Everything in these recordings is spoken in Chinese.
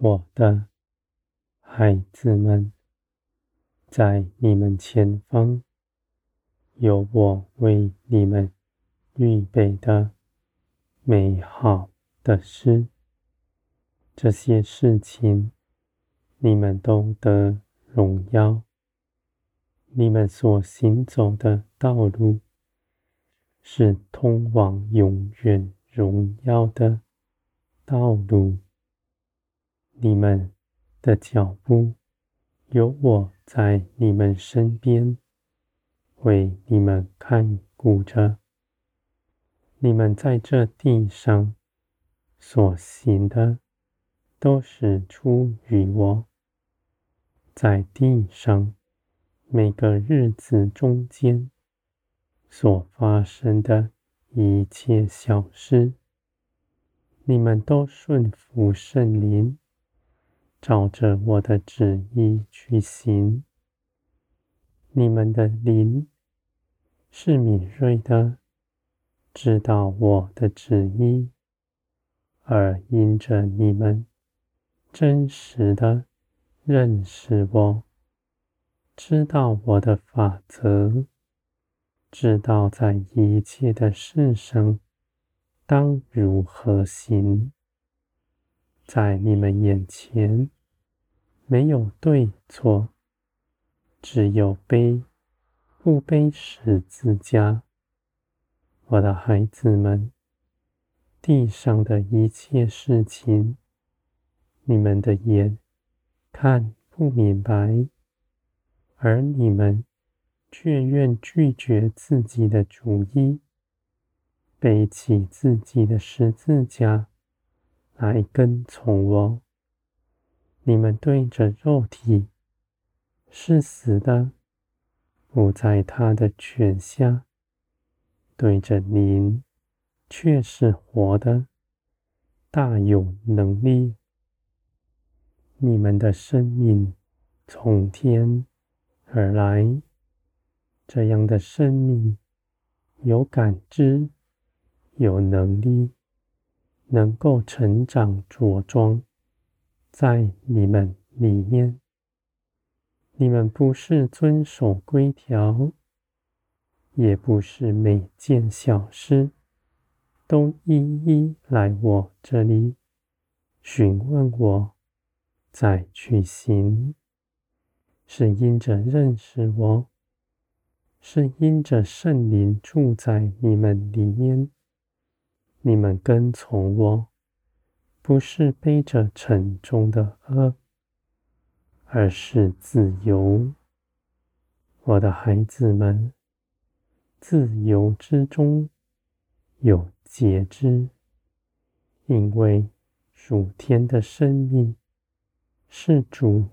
我的孩子们，在你们前方有我为你们预备的美好的事。这些事情，你们都得荣耀。你们所行走的道路，是通往永远荣耀的道路。你们的脚步有我在你们身边，为你们看顾着。你们在这地上所行的，都是出于我。在地上每个日子中间所发生的一切小事，你们都顺服圣灵。照着我的旨意去行，你们的灵是敏锐的，知道我的旨意，而因着你们真实的认识我，知道我的法则，知道在一切的事上当如何行。在你们眼前，没有对错，只有背不背十字架。我的孩子们，地上的一切事情，你们的眼看不明白，而你们却愿拒绝自己的主意，背起自己的十字架。来跟从我。你们对着肉体是死的，不在他的权下；对着灵却是活的，大有能力。你们的生命从天而来，这样的生命有感知，有能力。能够成长茁壮在你们里面，你们不是遵守规条，也不是每件小事都一一来我这里询问我再去行，是因着认识我，是因着圣灵住在你们里面。你们跟从我，不是背着沉重的轭，而是自由。我的孩子们，自由之中有节制，因为属天的生命是主，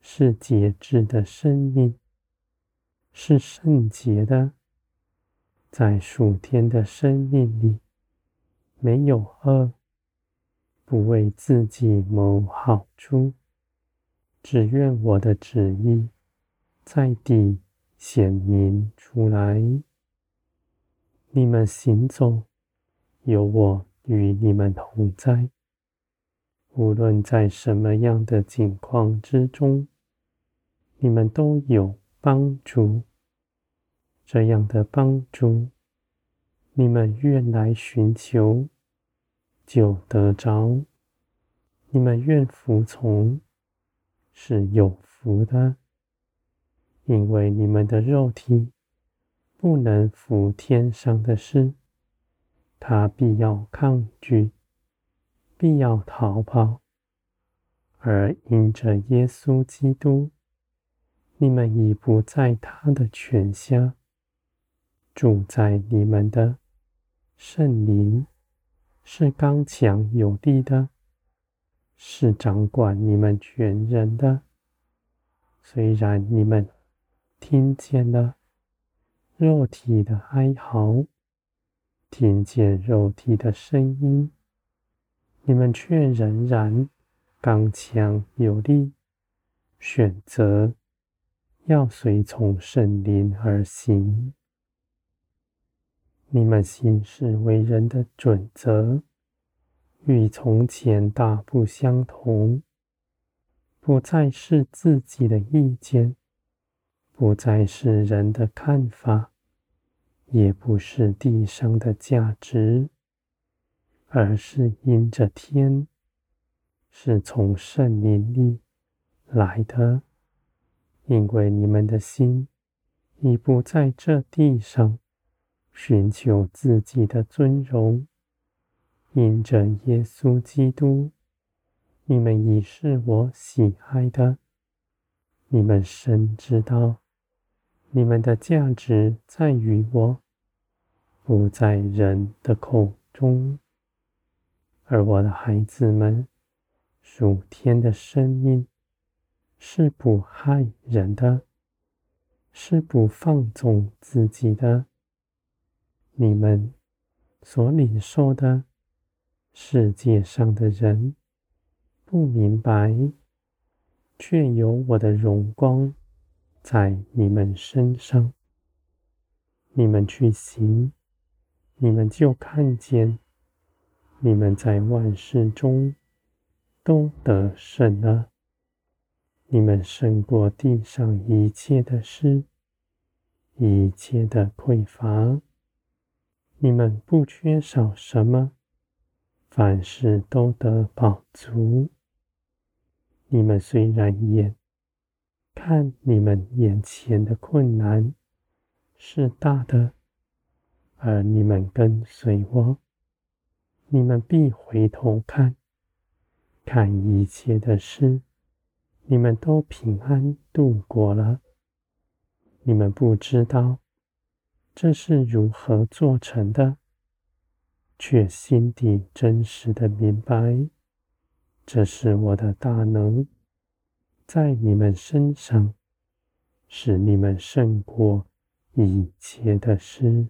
是节制的生命，是圣洁的，在属天的生命里。没有恶，不为自己谋好处，只愿我的旨意在地显明出来。你们行走，有我与你们同在。无论在什么样的境况之中，你们都有帮助。这样的帮助。你们愿来寻求，就得着；你们愿服从，是有福的。因为你们的肉体不能服天上的事，他必要抗拒，必要逃跑。而因着耶稣基督，你们已不在他的权下，住在你们的。圣灵是刚强有力的，是掌管你们全人的。虽然你们听见了肉体的哀嚎，听见肉体的声音，你们却仍然刚强有力，选择要随从圣灵而行。你们行事为人的准则与从前大不相同，不再是自己的意见，不再是人的看法，也不是地上的价值，而是因着天，是从圣灵里来的。因为你们的心已不在这地上寻求自己的尊荣，因着耶稣基督。你们已是我喜爱的，你们深知道，你们的价值在于我，不在人的口中。而我的孩子们，属天的生命是不害人的，是不放纵自己的。你们所领受的，世界上的人。不明白，却有我的荣光在你们身上。你们去行，你们就看见，你们在万事中都得胜了。你们胜过地上一切的事，一切的匮乏。你们不缺少什么，凡事都得饱足。你们虽然眼看你们眼前的困难是大的，而你们跟随我，你们必回头看，看一切的事，你们都平安度过了。你们不知道这是如何做成的，却心底真实的明白。这是我的大能，在你们身上，使你们胜过一切的事。